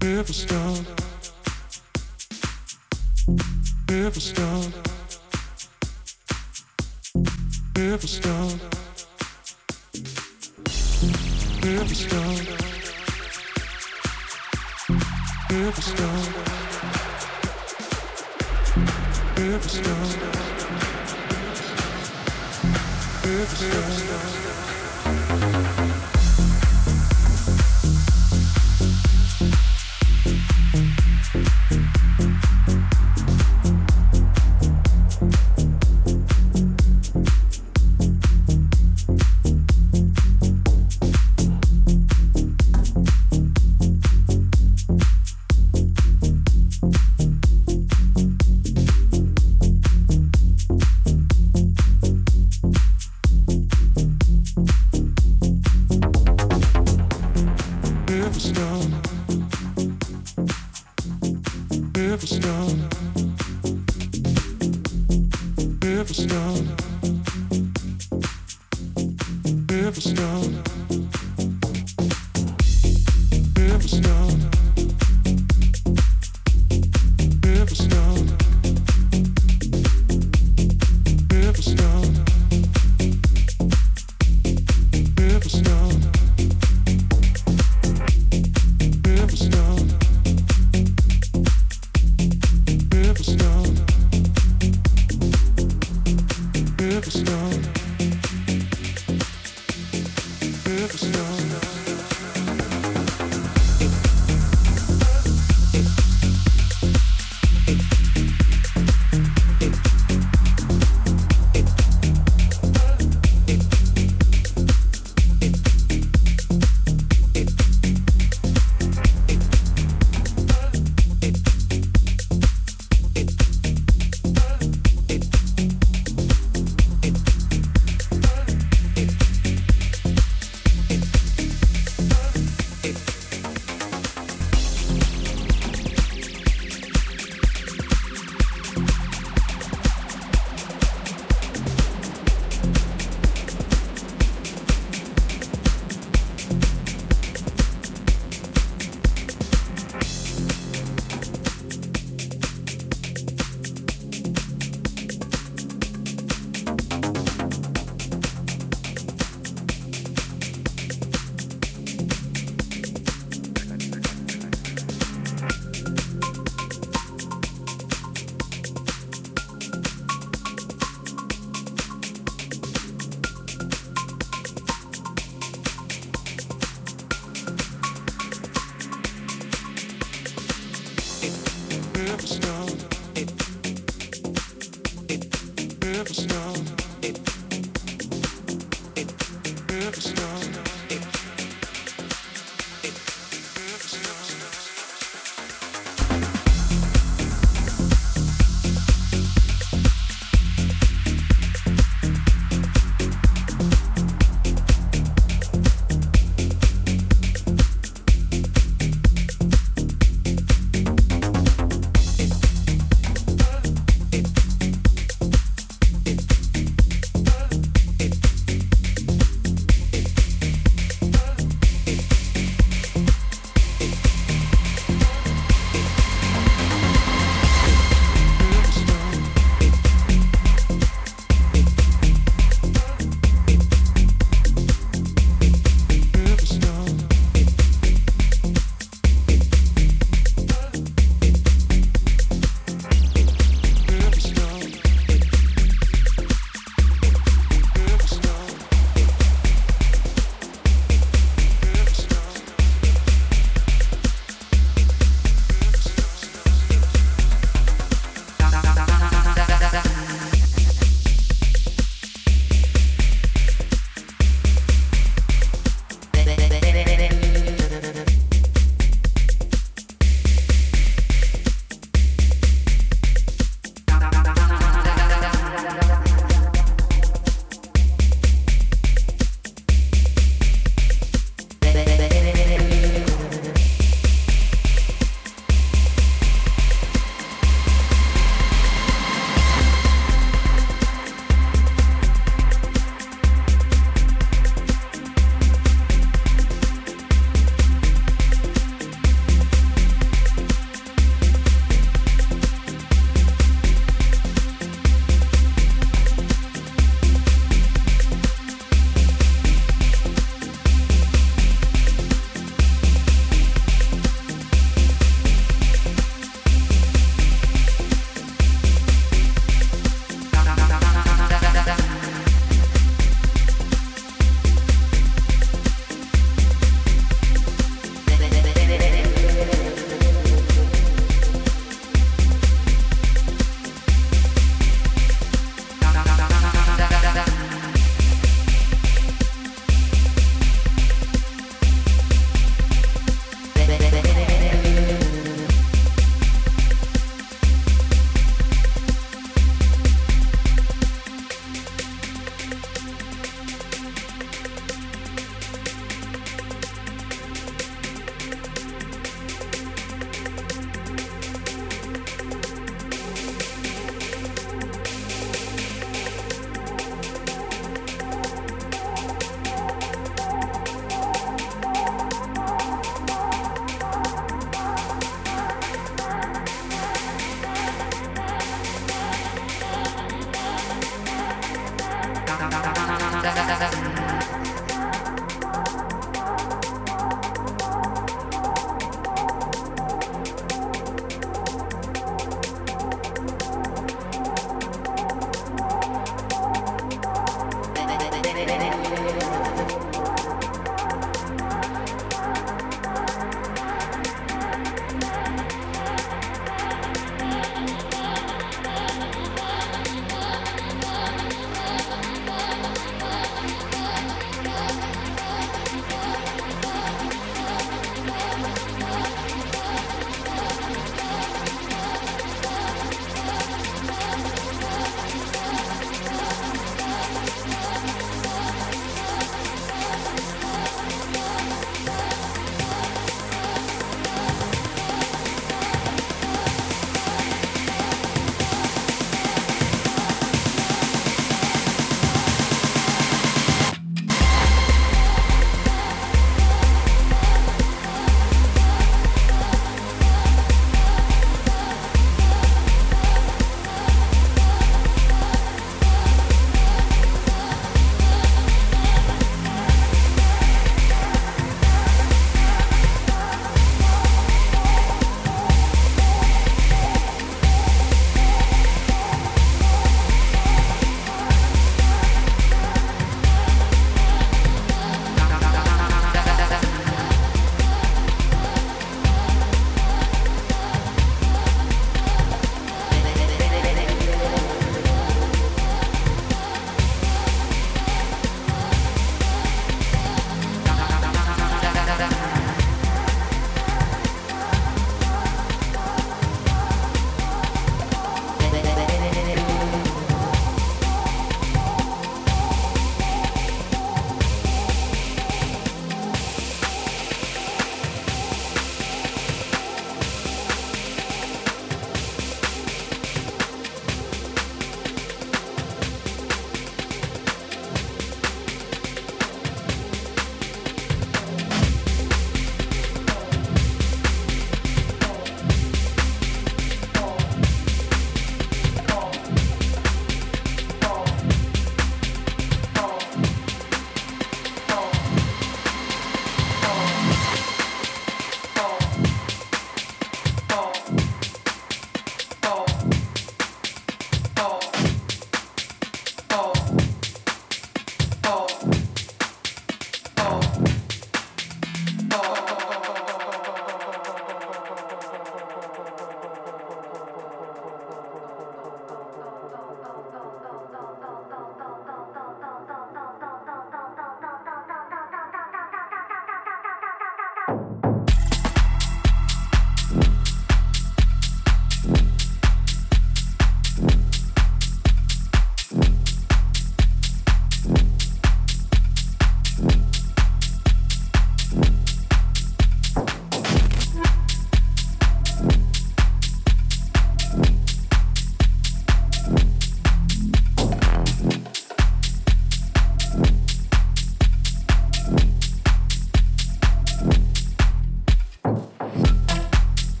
Never stop. Never stop. Never stop. Never stop. Never stop. Never stop. Never stop.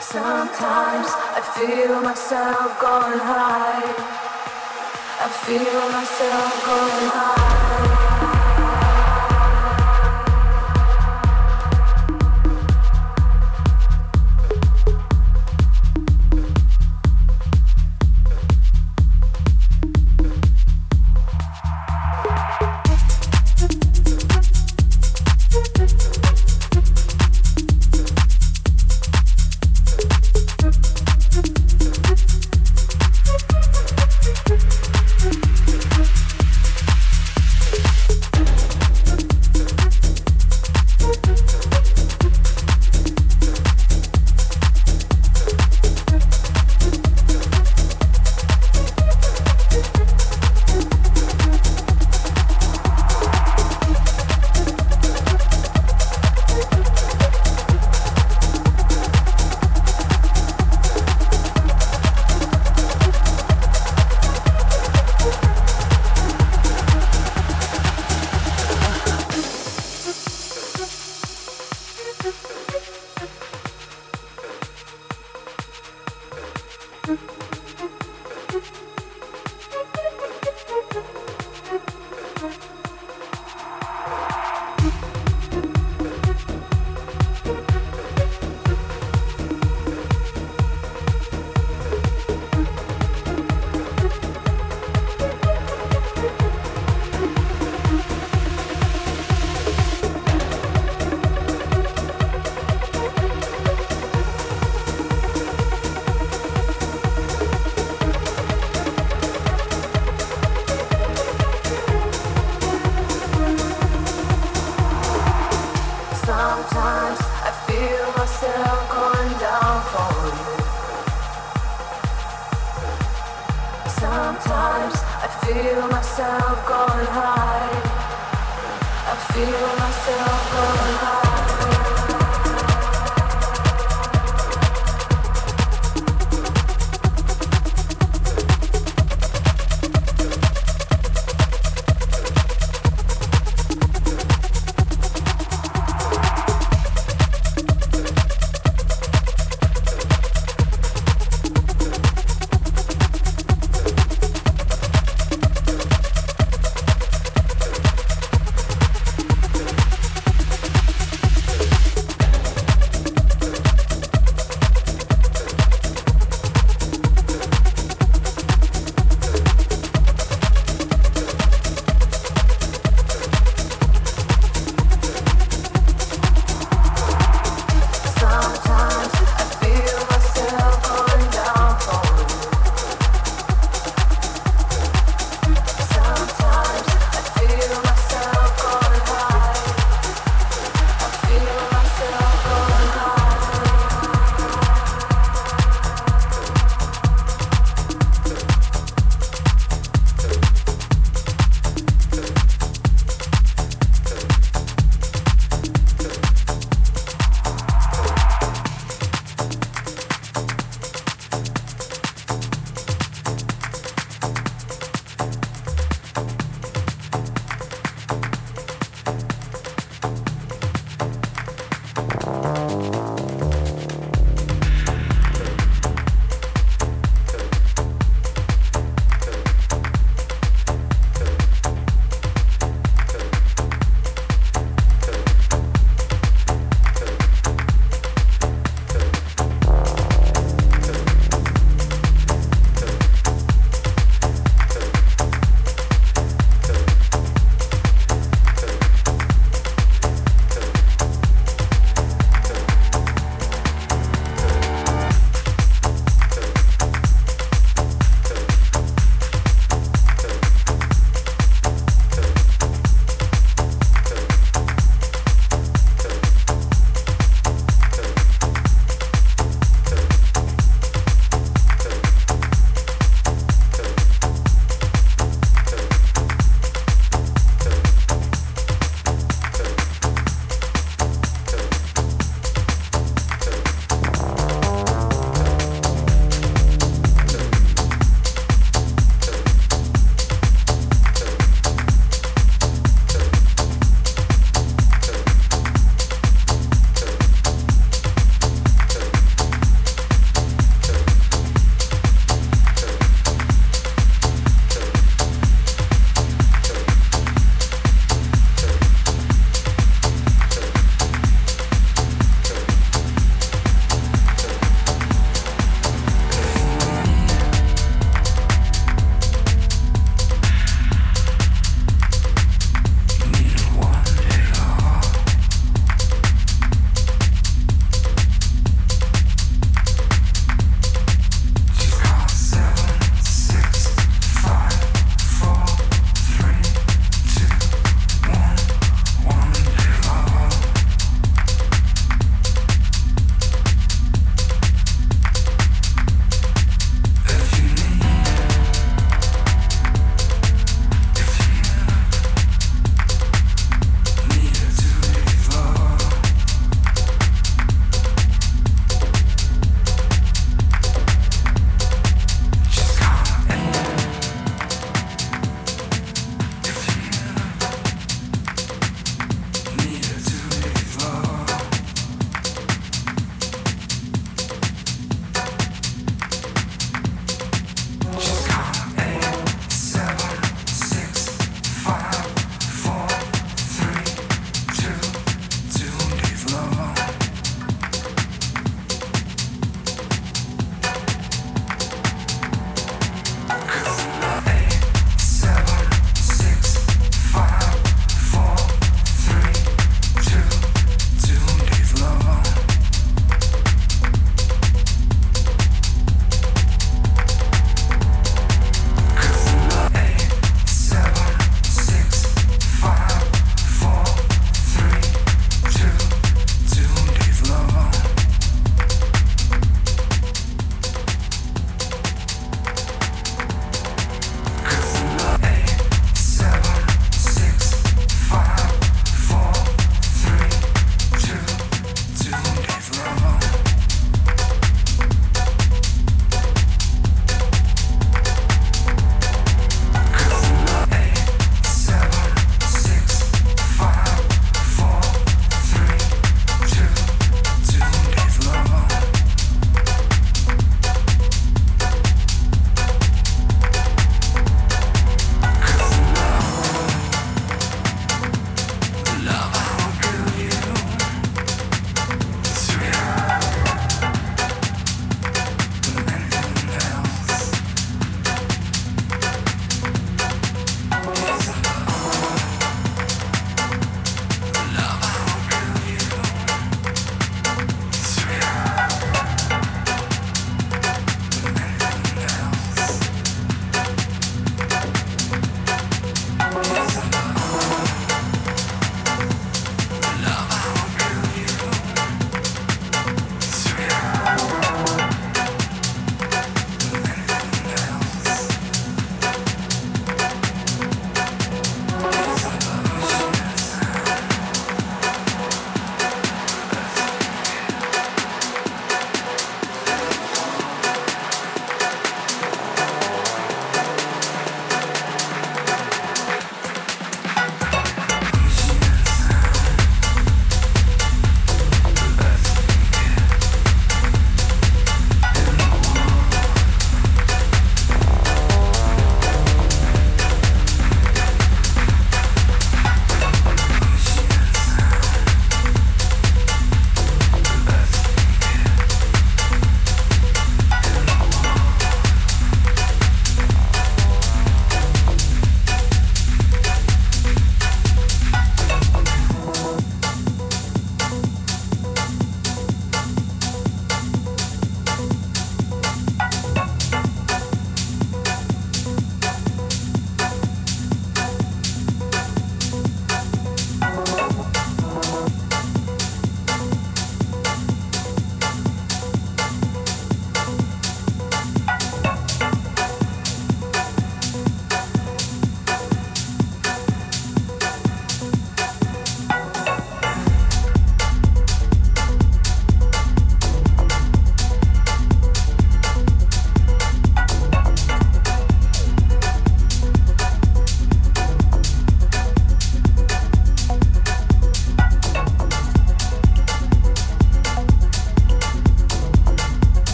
Sometimes I feel myself going high. I feel myself going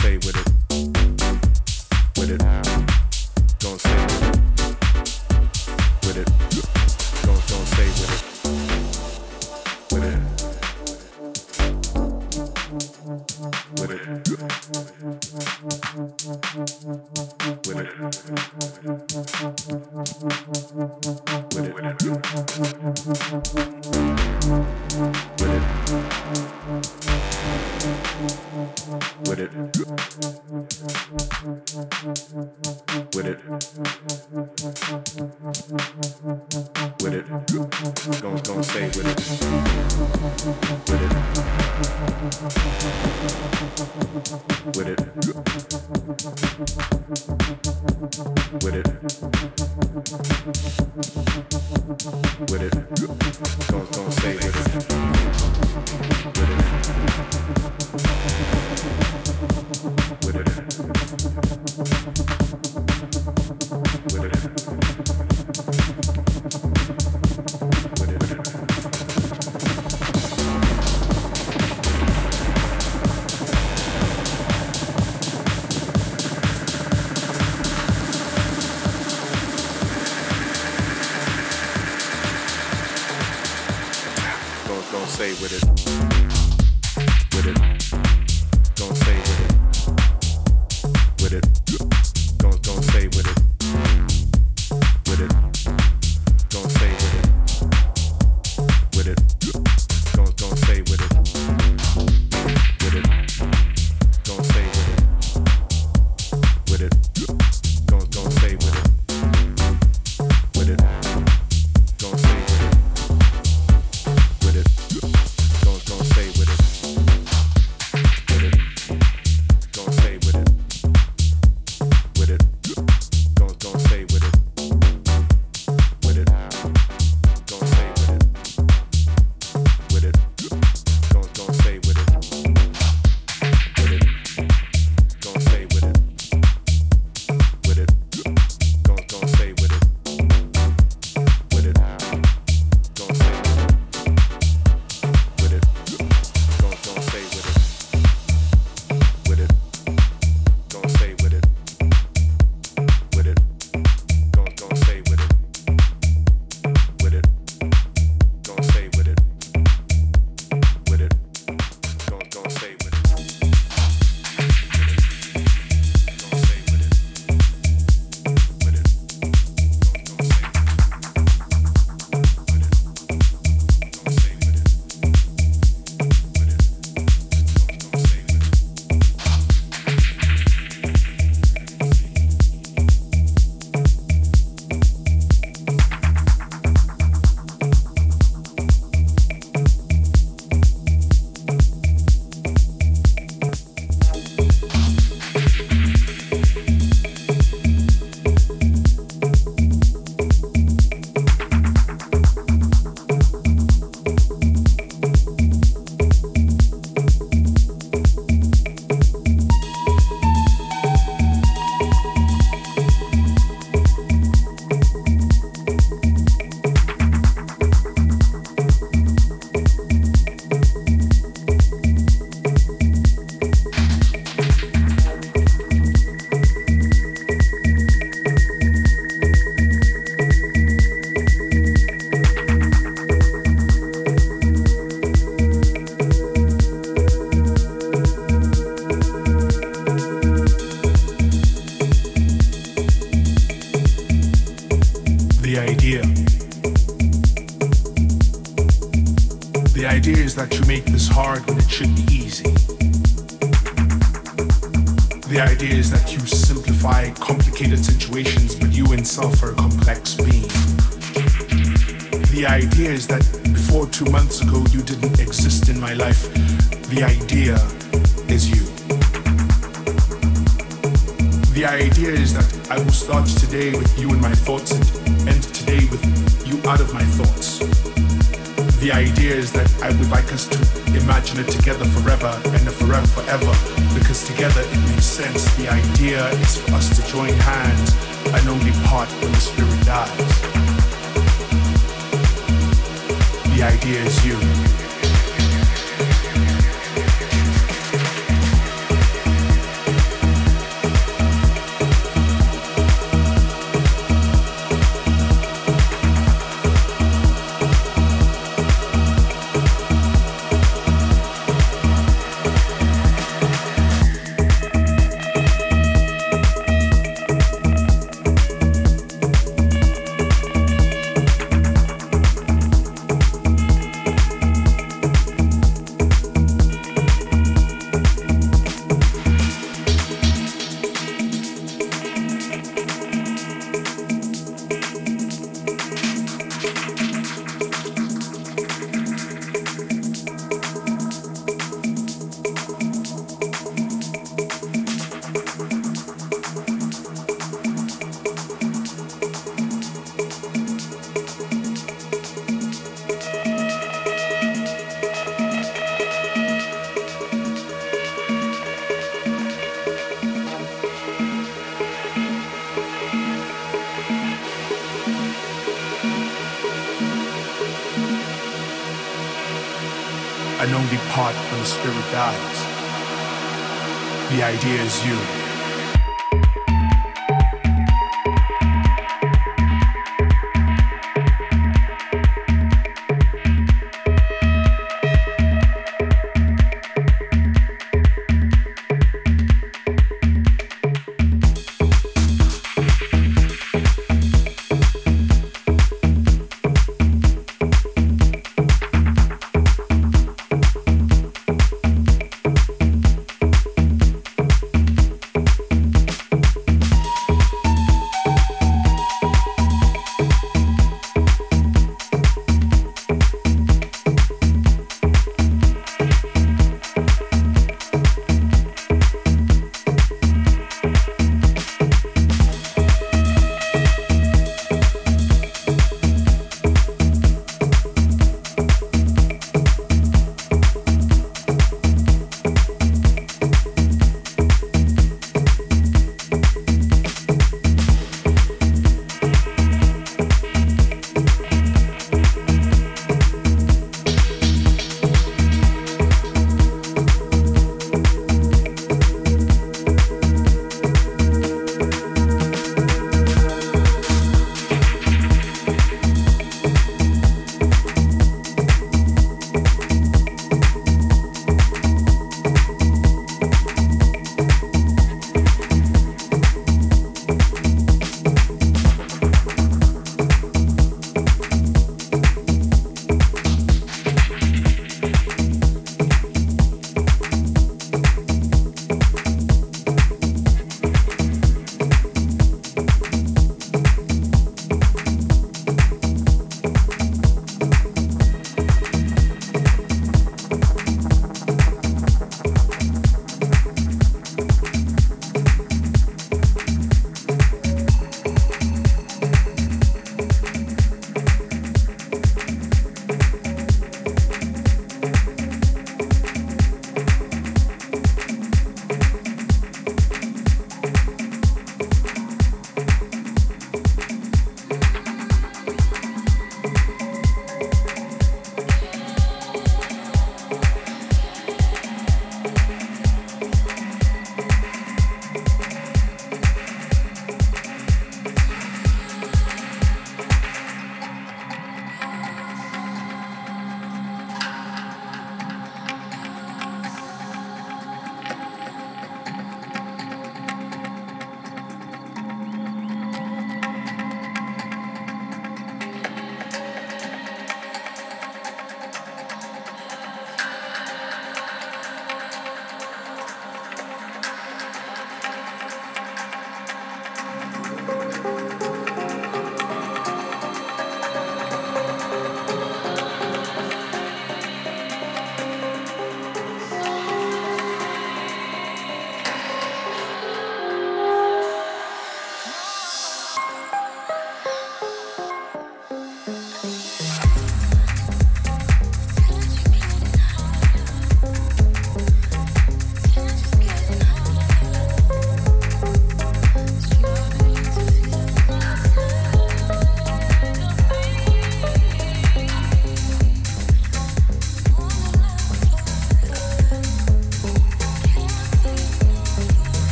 Stay with it, with it.